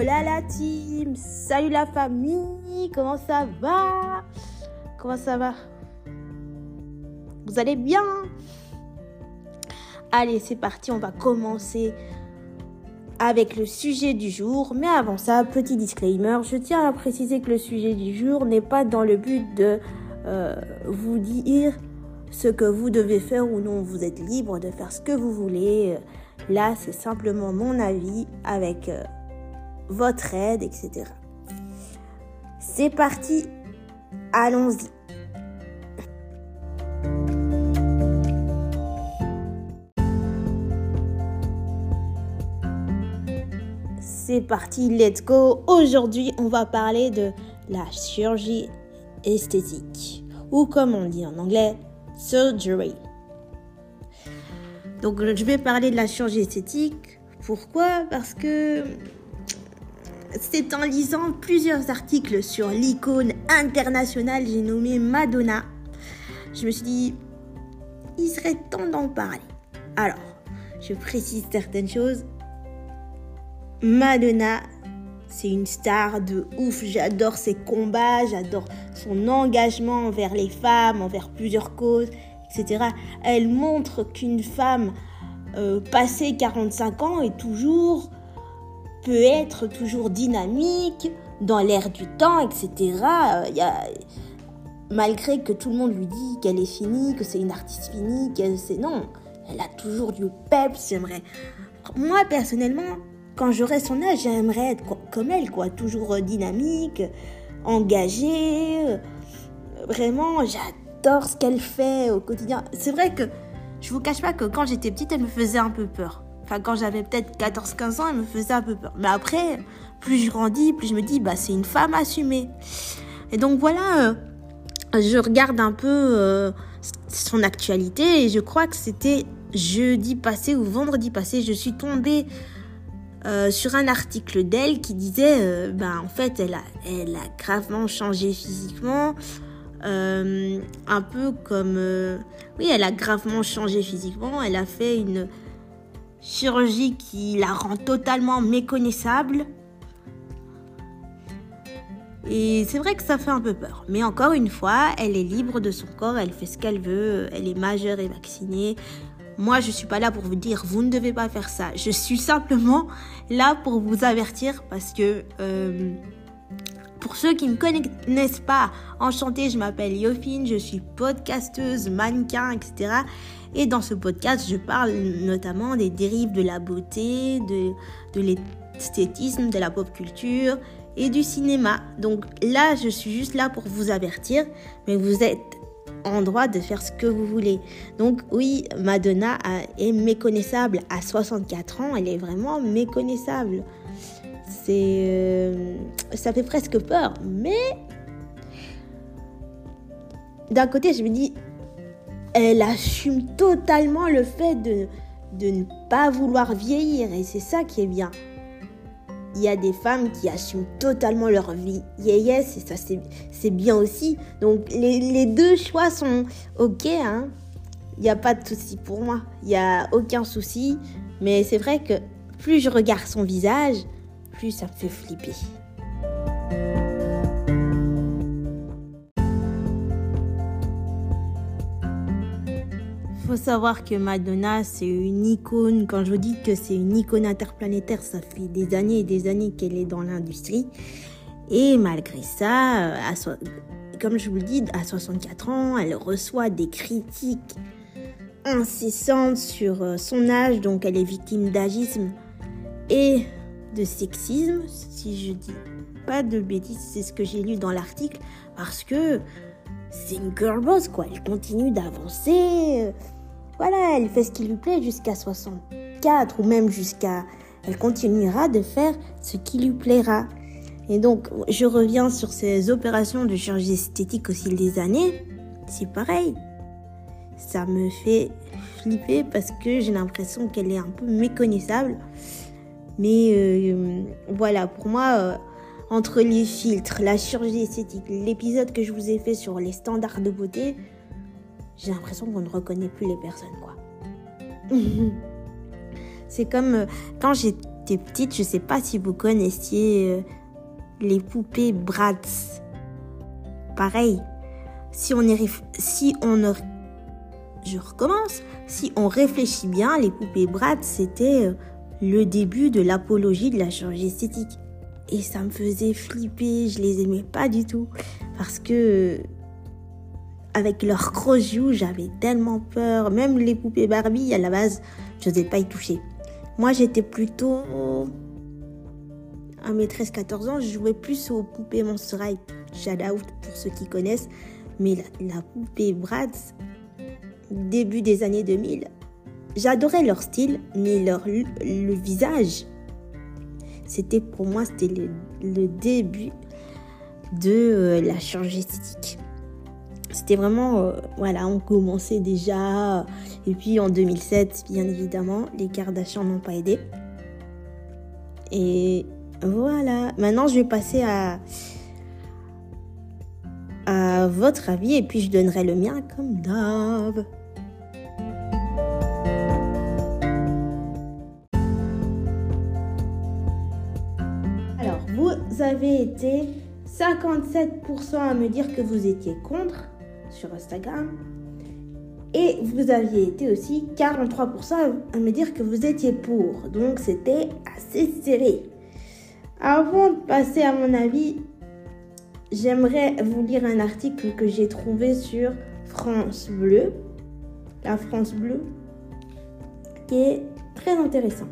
Hola la team, salut la famille, comment ça va? Comment ça va? Vous allez bien? Allez, c'est parti, on va commencer avec le sujet du jour. Mais avant ça, petit disclaimer, je tiens à préciser que le sujet du jour n'est pas dans le but de euh, vous dire ce que vous devez faire ou non. Vous êtes libre de faire ce que vous voulez. Là, c'est simplement mon avis avec euh, votre aide, etc. C'est parti, allons-y. C'est parti, let's go. Aujourd'hui, on va parler de la chirurgie esthétique, ou comme on dit en anglais, surgery. Donc, je vais parler de la chirurgie esthétique. Pourquoi? Parce que c'est en lisant plusieurs articles sur l'icône internationale, j'ai nommé Madonna. Je me suis dit, il serait temps d'en parler. Alors, je précise certaines choses. Madonna, c'est une star de ouf. J'adore ses combats, j'adore son engagement envers les femmes, envers plusieurs causes, etc. Elle montre qu'une femme euh, passée 45 ans est toujours peut être toujours dynamique, dans l'air du temps, etc. Euh, malgré que tout le monde lui dit qu'elle est finie, que c'est une artiste finie, qu'elle c'est non, elle a toujours du peps. J'aimerais, moi personnellement, quand j'aurai son âge, j'aimerais être comme elle, quoi, toujours dynamique, engagée. Euh, vraiment, j'adore ce qu'elle fait au quotidien. C'est vrai que je vous cache pas que quand j'étais petite, elle me faisait un peu peur. Enfin, quand j'avais peut-être 14-15 ans, elle me faisait un peu peur. Mais après, plus je grandis, plus je me dis, bah, c'est une femme assumée. Et donc voilà, euh, je regarde un peu euh, son actualité et je crois que c'était jeudi passé ou vendredi passé, je suis tombée euh, sur un article d'elle qui disait, bah, en fait, elle a, elle a gravement changé physiquement. un peu comme... oui, elle a gravement changé physiquement. Elle a fait une chirurgie qui la rend totalement méconnaissable. Et c'est vrai que ça fait un peu peur. Mais encore une fois, elle est libre de son corps, elle fait ce qu'elle veut, elle est majeure et vaccinée. Moi, je ne suis pas là pour vous dire, vous ne devez pas faire ça. Je suis simplement là pour vous avertir parce que, euh, pour ceux qui ne me connaissent pas, enchantée, je m'appelle Yofine, je suis podcasteuse, mannequin, etc. Et dans ce podcast, je parle notamment des dérives de la beauté, de, de l'esthétisme, de la pop culture et du cinéma. Donc là, je suis juste là pour vous avertir, mais vous êtes en droit de faire ce que vous voulez. Donc oui, Madonna est méconnaissable à 64 ans, elle est vraiment méconnaissable. C'est euh, ça fait presque peur, mais d'un côté, je me dis elle assume totalement le fait de, de ne pas vouloir vieillir et c'est ça qui est bien. Il y a des femmes qui assument totalement leur vie vieillesse et ça c'est bien aussi. Donc les, les, deux choix sont ok. Hein. Il n'y a pas de souci pour moi. Il n'y a aucun souci. Mais c'est vrai que plus je regarde son visage, plus ça me fait flipper. Faut savoir que Madonna, c'est une icône. Quand je vous dis que c'est une icône interplanétaire, ça fait des années et des années qu'elle est dans l'industrie. Et malgré ça, comme je vous le dis, à 64 ans, elle reçoit des critiques incessantes sur euh, son âge. Donc elle est victime d'agisme et de sexisme, si je dis pas de bêtises, c'est ce que j'ai lu dans l'article, parce que c'est une girl boss, quoi. Elle continue d'avancer. Voilà, elle fait ce qui lui plaît jusqu'à 64 ou même jusqu'à... Elle continuera de faire ce qui lui plaira. Et donc, je reviens sur ces opérations de chirurgie esthétique au fil des années. C'est pareil. Ça me fait flipper parce que j'ai l'impression qu'elle est un peu méconnaissable. Mais euh, voilà, pour moi, euh, entre les filtres, la chirurgie esthétique, l'épisode que je vous ai fait sur les standards de beauté, j'ai l'impression qu'on ne reconnaît plus les personnes, quoi. c'est comme euh, quand j'étais petite, je sais pas si vous connaissiez euh, les poupées Bratz. Pareil, si on est si on je recommence, si on réfléchit bien, les poupées Bratz c'était euh, le début de l'apologie de la chirurgie esthétique. Et ça me faisait flipper, je les aimais pas du tout parce que avec leurs gros joues, j'avais tellement peur. Même les poupées Barbie, à la base, je n'osais pas y toucher. Moi, j'étais plutôt à mes 13-14 ans, je jouais plus aux poupées Monster High. Shout out pour ceux qui connaissent. Mais la, poupée Bratz, début des années 2000, j'adorais leur style, mais leur le visage, c'était pour moi, c'était le, début de euh, la chirurgie esthétique. C'était vraiment, euh, voilà, on commençait déjà. Et puis en 2007, bien évidemment, les Kardashians n'ont pas aidé. Et voilà. Maintenant, je vais passer à, à votre avis et puis je donnerai le mien comme d'hab. Alors, vous avez été 57% à me dire que vous étiez contre sur Instagram. Et vous aviez été aussi 43% à me dire que vous étiez pour. Donc c'était assez serré. Avant de passer à mon avis, j'aimerais vous lire un article que j'ai trouvé sur France Bleu. La France Bleue. Qui est très intéressant.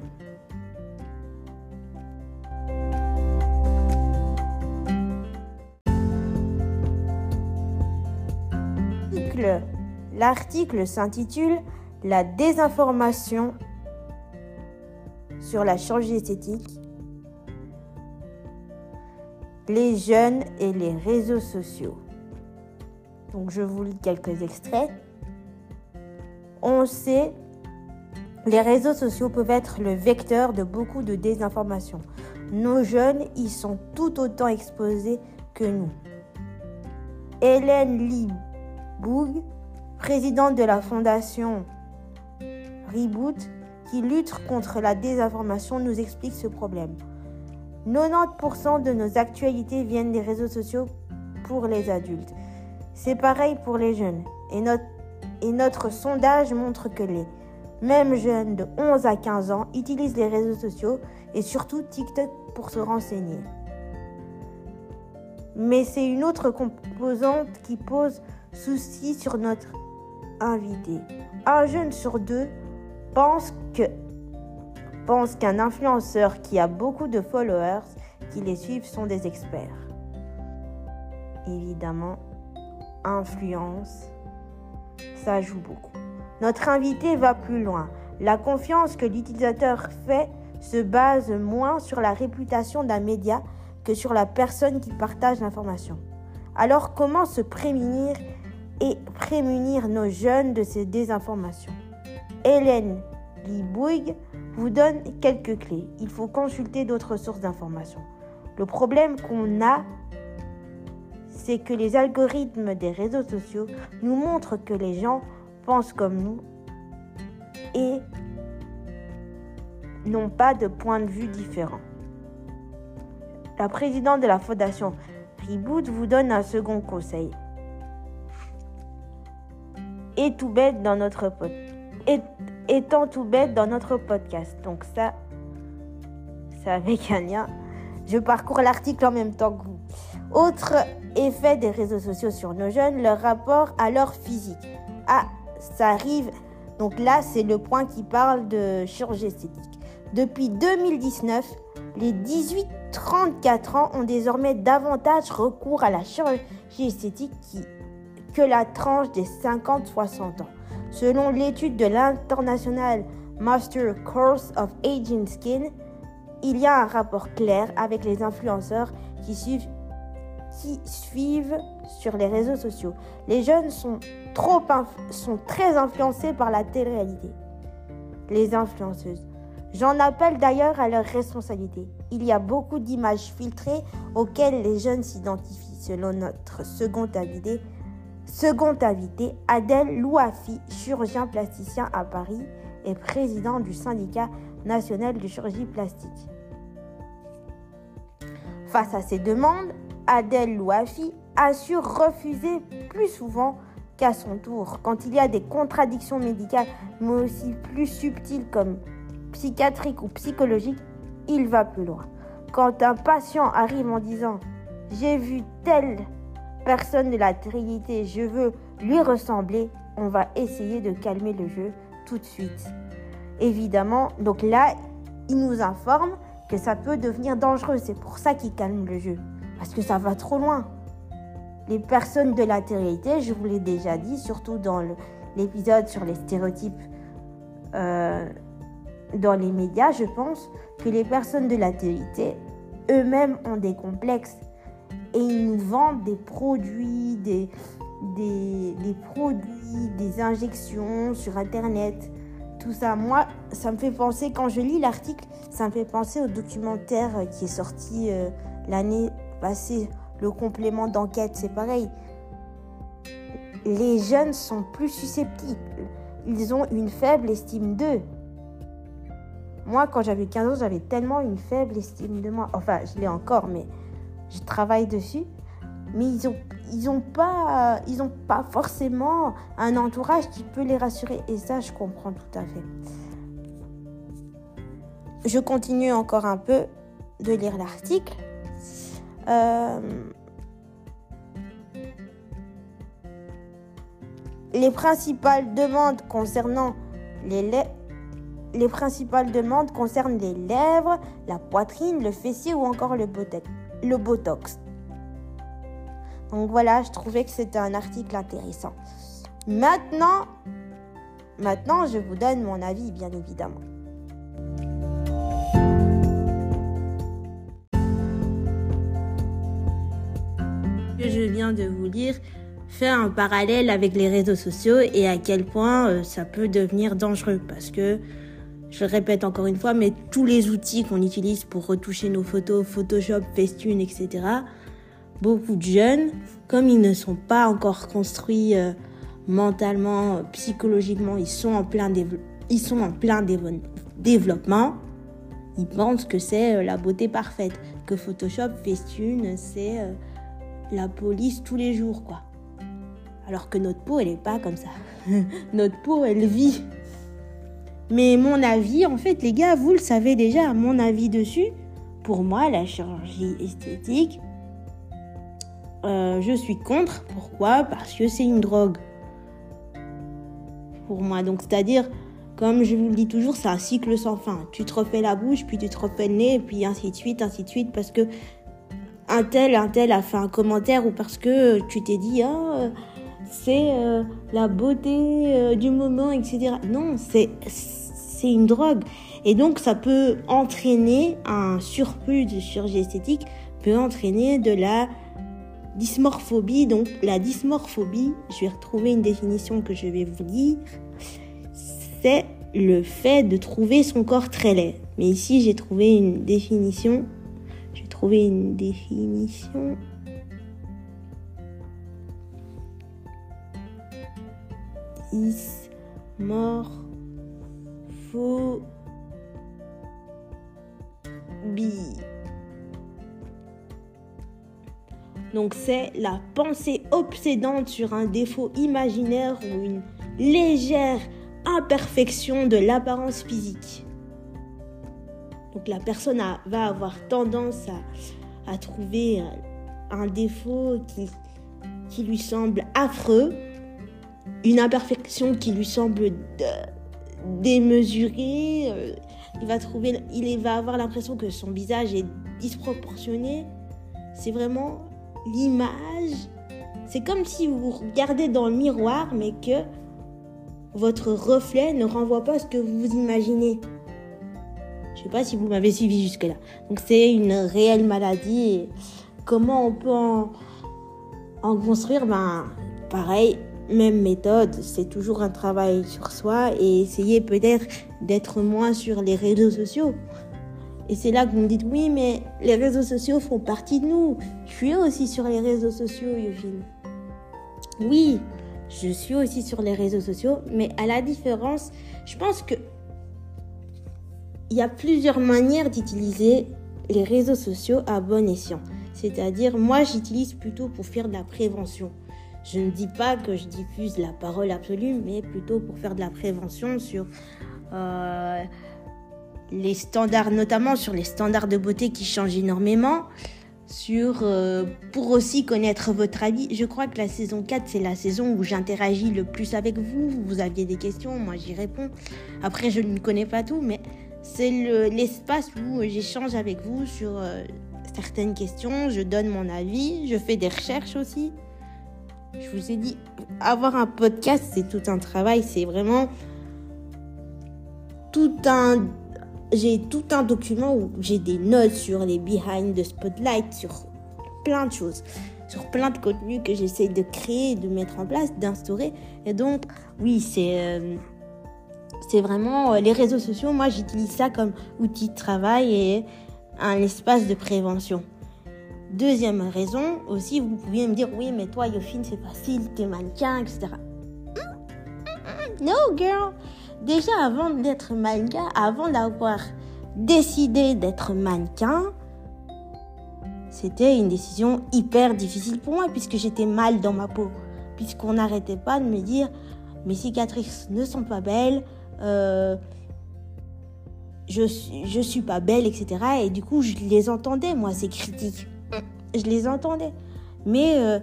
L'article s'intitule La désinformation sur la chirurgie esthétique, les jeunes et les réseaux sociaux. Donc je vous lis quelques extraits. On sait, les réseaux sociaux peuvent être le vecteur de beaucoup de désinformation. Nos jeunes y sont tout autant exposés que nous. Hélène Lee Boug, présidente de la fondation Reboot, qui lutte contre la désinformation, nous explique ce problème. 90% de nos actualités viennent des réseaux sociaux pour les adultes. C'est pareil pour les jeunes. Et notre, et notre sondage montre que les mêmes jeunes de 11 à 15 ans utilisent les réseaux sociaux et surtout TikTok pour se renseigner. Mais c'est une autre composante qui pose souci sur notre invité. Un jeune sur deux pense pense qu'un influenceur qui a beaucoup de followers qui les suivent sont des experts. Évidemment, influence, ça joue beaucoup. Notre invité va plus loin. La confiance que l'utilisateur fait se base moins sur la réputation d'un média que sur la personne qui partage l'information. Alors comment se prémunir et prémunir nos jeunes de ces désinformations. Hélène Libouig vous donne quelques clés. Il faut consulter d'autres sources d'informations. Le problème qu'on a, c'est que les algorithmes des réseaux sociaux nous montrent que les gens pensent comme nous et n'ont pas de point de vue différent. La présidente de la fondation Reboot vous donne un second conseil et tout bête dans notre étant tout bête dans notre podcast. Donc ça, c'est avec un lien. Je parcours l'article en même temps que vous. Autre effet des réseaux sociaux sur nos jeunes, leur rapport à leur physique. Ah, ça arrive. Donc là, c'est le point qui parle de chirurgie esthétique. Depuis 2019, les 18-34 ans ont désormais davantage recours à la chirurgie esthétique qui que la tranche des 50-60 ans. Selon l'étude de l'International Master Course of Aging Skin, il y a un rapport clair avec les influenceurs qui suivent, qui suivent sur les réseaux sociaux. Les jeunes sont, trop sont très influencés par la télé-réalité. Les influenceuses. J'en appelle d'ailleurs à leur responsabilité. Il y a beaucoup d'images filtrées auxquelles les jeunes s'identifient. Selon notre second avis, Second invité, Adèle Louafi, chirurgien plasticien à Paris et président du syndicat national de chirurgie plastique. Face à ces demandes, Adèle Louafi assure refuser plus souvent qu'à son tour. Quand il y a des contradictions médicales, mais aussi plus subtiles comme psychiatriques ou psychologiques, il va plus loin. Quand un patient arrive en disant J'ai vu telle personne de la Trinité, je veux lui ressembler, on va essayer de calmer le jeu tout de suite. Évidemment, donc là, il nous informe que ça peut devenir dangereux. C'est pour ça qu'il calme le jeu. Parce que ça va trop loin. Les personnes de la télé, je vous l'ai déjà dit, surtout dans l'épisode sur les stéréotypes euh, dans les médias, je pense que les personnes de la télé, eux-mêmes ont des complexes. Et ils nous vendent des produits, des, des, produits, des injections sur Internet tout ça. Moi, ça me fait penser, quand je lis l'article, ça me fait penser au documentaire qui est sorti euh, l'année passée, le complément d'enquête, c'est pareil. Les jeunes sont plus susceptibles. Ils ont une faible estime d'eux. Moi, quand j'avais 15 ans, j'avais tellement une faible estime de moi. Enfin, je l'ai encore, mais je travaille dessus. Mais ils ont ils n'ont pas, forcément un entourage qui peut les rassurer. Et ça, je comprends tout à fait. Je continue encore un peu de lire l'article. Euh, les principales demandes concernant les les principales demandes concernent les lèvres, la poitrine, le fessier ou encore le botox. Donc voilà, je trouvais que c'était un article intéressant. Maintenant, maintenant, je vous donne mon avis, bien évidemment. je viens de vous lire fait un parallèle avec les réseaux sociaux et à quel point euh, ça peut devenir dangereux parce que je répète encore une fois, mais tous les outils qu'on utilise pour retoucher nos photos, Photoshop, Facetune, etc., beaucoup de jeunes, comme ils ne sont pas encore construits euh, mentalement, psychologiquement, ils sont en plein, ils sont en plein développement, ils pensent que c'est euh, la beauté parfaite, que Photoshop, Facetune, c'est euh, la police tous les jours, quoi. Alors que notre peau, elle n'est pas comme ça. notre peau, elle vit. Mais mon avis, en fait, les gars, vous le savez déjà, mon avis dessus, pour moi, la chirurgie esthétique, euh, je suis contre. Pourquoi? Parce que c'est une drogue. Pour moi. Donc, c'est-à-dire, comme je vous le dis toujours, c'est un cycle sans fin. Tu te refais la bouche, puis tu te refais le nez, puis ainsi de suite, ainsi de suite, parce que un tel, un tel a fait un commentaire ou parce que tu t'es dit, ah, c'est euh, la beauté euh, du moment, etc. Non, c'est, une drogue. Et donc, ça peut entraîner un surplus de chirurgie esthétique, peut entraîner de la Dysmorphobie, donc la dysmorphobie, je vais retrouver une définition que je vais vous lire, c'est le fait de trouver son corps très laid. Mais ici, j'ai trouvé une définition. J'ai trouvé une définition. Dysmorphobie. Donc c'est la pensée obsédante sur un défaut imaginaire ou une légère imperfection de l'apparence physique. Donc la personne va avoir tendance à, trouver un, défaut qui, qui, lui semble affreux, une imperfection qui lui semble démesurée. Euh, il va trouver, il va avoir l'impression que son visage est disproportionné. C'est vraiment l'image, c'est comme si vous regardez dans le miroir, mais que votre reflet ne renvoie pas ce que vous imaginez. Je sais pas si vous m'avez suivi jusque-là. Donc c'est une réelle maladie. Comment on peut en, en construire? Ben pareil, même méthode. C'est toujours un travail sur soi et essayer peut-être d'être moins sur les réseaux sociaux. Et c'est là que vous me dites, oui, mais les réseaux sociaux font partie de nous. Je suis aussi sur les réseaux sociaux, Eugene. Oui, je suis aussi sur les réseaux sociaux, mais à la différence, je pense que il y a plusieurs manières d'utiliser les réseaux sociaux à bon escient. C'est-à-dire, moi, j'utilise plutôt pour faire de la prévention. Je ne dis pas que je diffuse la parole absolue, mais plutôt pour faire de la prévention sur euh, les standards, notamment sur les standards de beauté qui changent énormément, sur euh, pour aussi connaître votre avis. Je crois que la saison 4, c'est la saison où j'interagis le plus avec vous. Vous aviez des questions, moi j'y réponds. Après, je ne connais pas tout, mais c'est l'espace où j'échange avec vous sur euh, certaines questions, je donne mon avis, je fais des recherches aussi. Je vous ai dit, avoir un podcast, c'est tout un travail, c'est vraiment tout un j'ai tout un document où j'ai des notes sur les behind the spotlight, sur plein de choses, sur plein de contenus que j'essaie de créer, de mettre en place, d'instaurer. Et donc, oui, c'est euh, c'est vraiment euh, les réseaux sociaux. Moi, j'utilise ça comme outil de travail et un espace de prévention. Deuxième raison aussi, vous pouviez me dire oui, mais toi, Yofine, c'est facile, t'es mannequin, etc. No, girl. Déjà, avant d'être mannequin, avant d'avoir décidé d'être mannequin, c'était une décision hyper difficile pour moi puisque j'étais mal dans ma peau. Puisqu'on n'arrêtait pas de me dire mes cicatrices ne sont pas belles, euh, je, je suis pas belle, etc. Et du coup, je les entendais, moi, ces critiques. Je les entendais. Mais euh,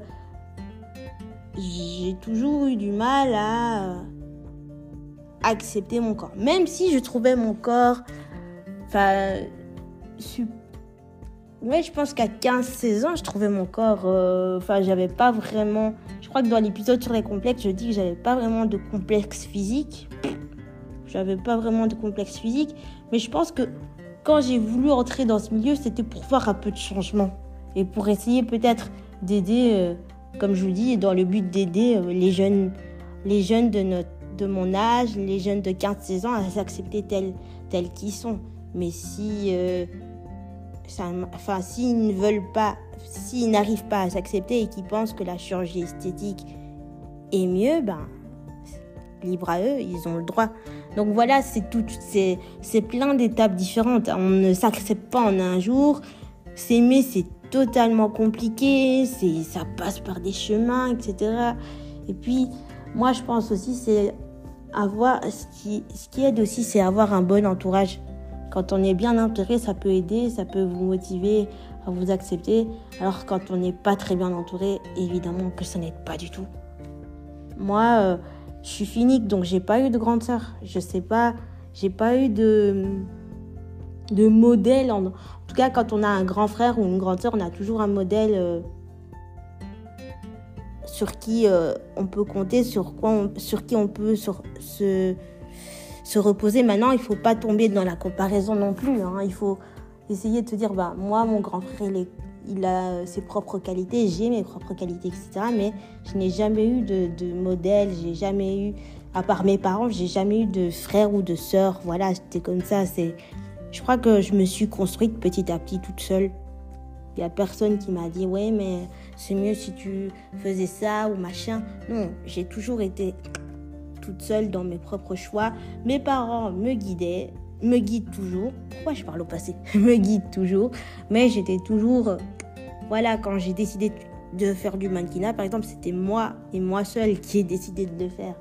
j'ai toujours eu du mal à accepter mon corps. Même si je trouvais mon corps. Enfin. Ouais, je pense qu'à 15-16 ans, je trouvais mon corps. Euh, enfin, j'avais pas vraiment. Je crois que dans l'épisode sur les complexes, je dis que j'avais pas vraiment de complexe physique. J'avais pas vraiment de complexe physique. Mais je pense que quand j'ai voulu entrer dans ce milieu, c'était pour voir un peu de changement. Et pour essayer peut-être d'aider, euh, comme je vous dis, dans le but d'aider euh, les jeunes, les jeunes de notre de mon âge, les jeunes de 15-16 ans, à s'accepter tels, tels qu'ils sont. Mais si, euh, enfin, s'ils ne veulent pas, s'ils n'arrivent pas à s'accepter et qu'ils pensent que la chirurgie esthétique est mieux, ben, libre à eux, ils ont le droit. Donc voilà, c'est tout, c'est plein d'étapes différentes. On ne s'accepte pas en un jour. S'aimer, c'est totalement compliqué. C'est, ça passe par des chemins, etc. Et puis, moi, je pense aussi, c'est avoir, ce qui, ce qui aide aussi, c'est avoir un bon entourage. Quand on est bien entouré, ça peut aider, ça peut vous motiver à vous accepter. Alors quand on n'est pas très bien entouré, évidemment que ça n'aide pas du tout. Moi, euh, je suis finique, donc j'ai pas eu de grande sœur. Je sais pas, j'ai pas eu de de modèle. En, tout cas, quand on a un grand frère ou une grande sœur, on a toujours un modèle. Euh, sur qui euh, on peut compter, sur, quoi sur qui on peut sur, se, se reposer. Maintenant, il faut pas tomber dans la comparaison non plus. Hein. Il faut essayer de se dire, bah, moi, mon grand frère, il, a ses propres qualités, j'ai mes propres qualités, etc. Mais je n'ai jamais eu de, de modèle, j'ai jamais eu, à part mes parents, j'ai jamais eu de frère ou de sœur. Voilà, c'était comme ça. C'est, je crois que je me suis construite petit à petit toute seule. Il n'y a personne qui m'a dit, ouais, mais c'est mieux si tu faisais ça ou machin. Non, j'ai toujours été toute seule dans mes propres choix. Mes parents me guidaient, me guident toujours. Pourquoi je parle au passé? Me guident toujours. Mais j'étais toujours. Voilà, quand j'ai décidé de faire du mannequinat, par exemple, c'était moi et moi seule qui ai décidé de le faire.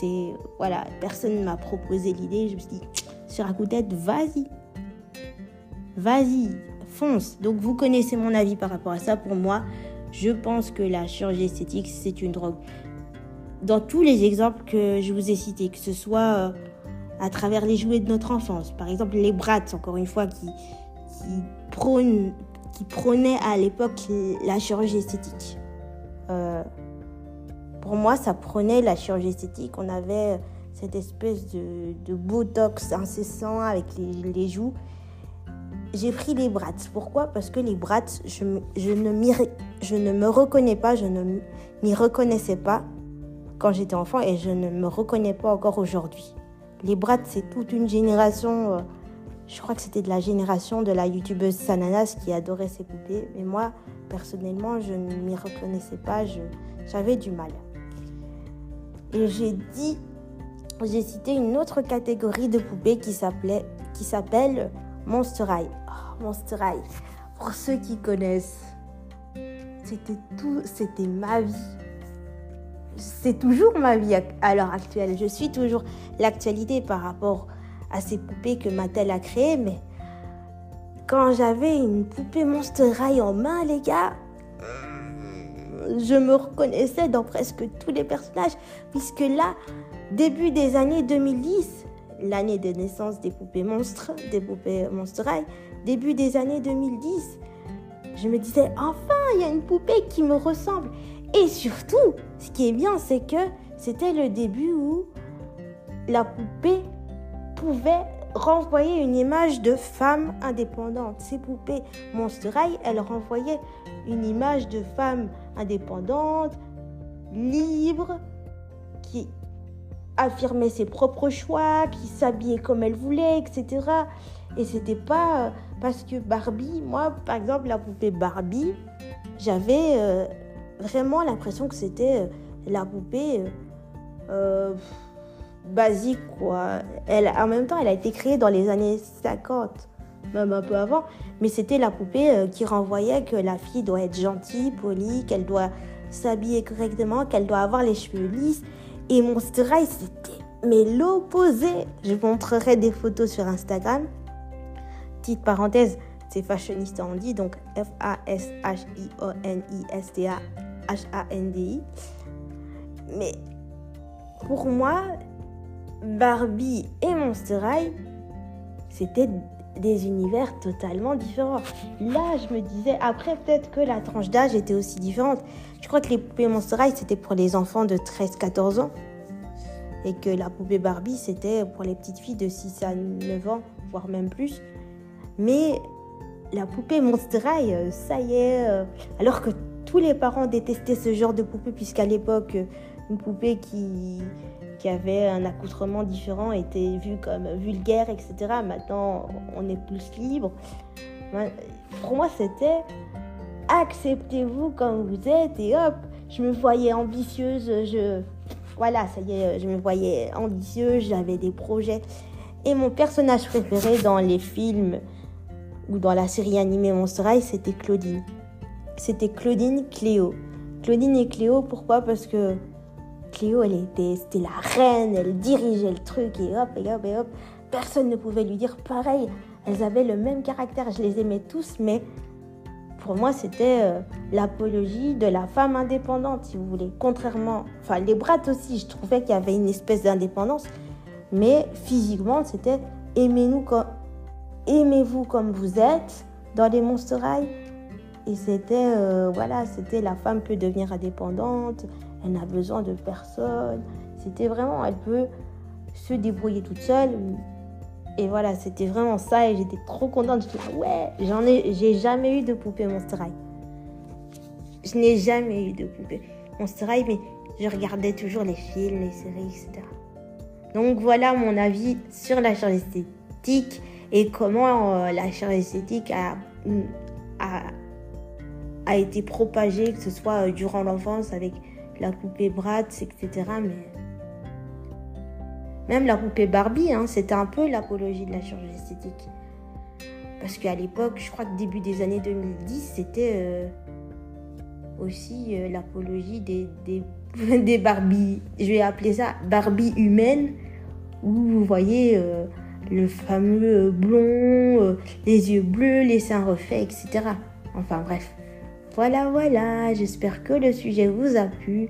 C'est. Voilà, personne ne m'a proposé l'idée. Je me suis dit, sur un coup de tête, vas-y. Vas-y, fonce. Donc vous connaissez mon avis par rapport à ça. Pour moi, je pense que la chirurgie esthétique, c'est une drogue. Dans tous les exemples que je vous ai cités, que ce soit euh, à travers les jouets de notre enfance, par exemple les brats, encore une fois, qui, qui, prônaient à l'époque la chirurgie esthétique. Euh, pour moi, ça prenait la chirurgie esthétique. On avait cette espèce de, de botox incessant avec les, les joues j'ai pris les brats. Pourquoi? Parce que les brats, je, ne je ne me reconnais pas, je ne m'y reconnaissais pas quand j'étais enfant et je ne me reconnais pas encore aujourd'hui. Les brats, c'est toute une génération. Euh, je crois que c'était de la génération de la youtubeuse Sananas qui adorait ses poupées. Mais moi, personnellement, je ne m'y reconnaissais pas. J'avais du mal. Et j'ai dit, j'ai cité une autre catégorie de poupées qui s'appelait, qui s'appelle Monster High. Oh, Monster High. Pour ceux qui connaissent, c'était tout, c'était ma vie. C'est toujours ma vie à l'heure actuelle. Je suis toujours l'actualité par rapport à ces poupées que Mattel a créées, mais quand j'avais une poupée Monster High en main, les gars, je me reconnaissais dans presque tous les personnages, puisque là, début des années 2010, l'année de naissance des poupées monstres, des poupées début des années 2010, je me disais, enfin, il y a une poupée qui me ressemble. Et surtout, ce qui est bien, c'est que c'était le début où la poupée pouvait renvoyer une image de femme indépendante. Ces poupées Monster High, elles renvoyaient une image de femme indépendante, libre, qui affirmait ses propres choix, qui s'habillait comme elle voulait, etc. Et c'était pas euh, parce que Barbie, moi par exemple, la poupée Barbie, j'avais euh, vraiment l'impression que c'était euh, la poupée basique, quoi. Elle, en même temps, elle a été créée dans les années 50, même un peu avant, mais c'était la poupée qui renvoyait que la fille doit être gentille, polie, qu'elle doit s'habiller correctement, qu'elle doit avoir les cheveux lisses. Et mon High, c'était mais l'opposé. Je vous montrerai des photos sur Instagram. Petite parenthèse, c'est fashionista on dit, donc F-A-S-H-I-O-N-I-S-T-A-H-A-N-D-I. Mais pour moi, Barbie et Monster High, c'était des univers totalement différents. Là, je me disais, après, peut-être que la tranche d'âge était aussi différente. Je crois que les poupées Monster c'était pour les enfants de 13-14 ans. Et que la poupée Barbie, c'était pour les petites filles de 6 à 9 ans, voire même plus. Mais la poupée Monster euh, ça y est. Euh, alors que tous les parents détestaient ce genre de poupée, puisqu'à l'époque, une poupée qui, qui avait un accoutrement différent était vue comme vulgaire, etc. Maintenant, on est plus libre. Pour moi, c'était acceptez-vous comme vous êtes et hop, je me voyais ambitieuse, je voilà, ça y est, je me voyais ambitieuse, j'avais des projets. Et mon personnage préféré dans les films ou dans la série animée Monster High, c'était Claudine. C'était Claudine Cléo. Claudine et Cléo, pourquoi? Parce que Cléo, elle était, c'était la reine, elle dirigeait le truc et hop, et hop, et hop. Personne ne pouvait lui dire pareil. Elles avaient le même caractère, je les aimais tous, mais pour moi, c'était euh, l'apologie de la femme indépendante, si vous voulez. Contrairement, enfin, les brattes aussi, je trouvais qu'il y avait une espèce d'indépendance, mais physiquement, c'était aimez-nous comme, aimez-vous comme vous êtes dans les Monster High. Et c'était, euh, voilà, c'était la femme peut devenir indépendante, elle n'a besoin de personne. C'était vraiment, elle peut se débrouiller toute seule. Et voilà, c'était vraiment ça et j'étais trop contente. Je disais, ouais, j'en ai, j'ai jamais eu de poupée Monster High. Je n'ai jamais eu de poupée Monster High, mais je regardais toujours les films, les séries, etc. Donc voilà mon avis sur la chirurgie esthétique et comment euh, la chirurgie esthétique a, a, a été propagée, que ce soit euh, durant l'enfance avec la poupée Bratz, etc. Mais même la poupée Barbie, hein, c'était un peu l'apologie de la chirurgie esthétique. Parce qu'à l'époque, je crois que début des années 2010, c'était euh, aussi euh, l'apologie des, des, des Barbies. Je vais appeler ça Barbie humaine, où vous voyez euh, le fameux blond, les yeux bleus, les seins refaits, etc. Enfin bref. Voilà, voilà, j'espère que le sujet vous a plu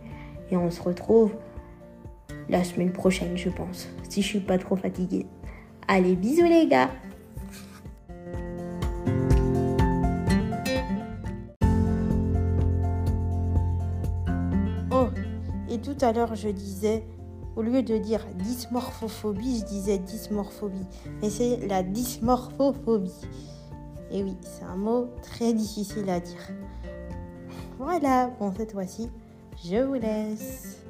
et on se retrouve la semaine prochaine, je pense, si je suis pas trop fatiguée. Allez, bisous les gars Oh, et tout à l'heure je disais, au lieu de dire dysmorphophobie, je disais dysmorphobie. Mais c'est la dysmorphophobie. Et oui, c'est un mot très difficile à dire. Voilà, bon cette fois-ci, je vous laisse.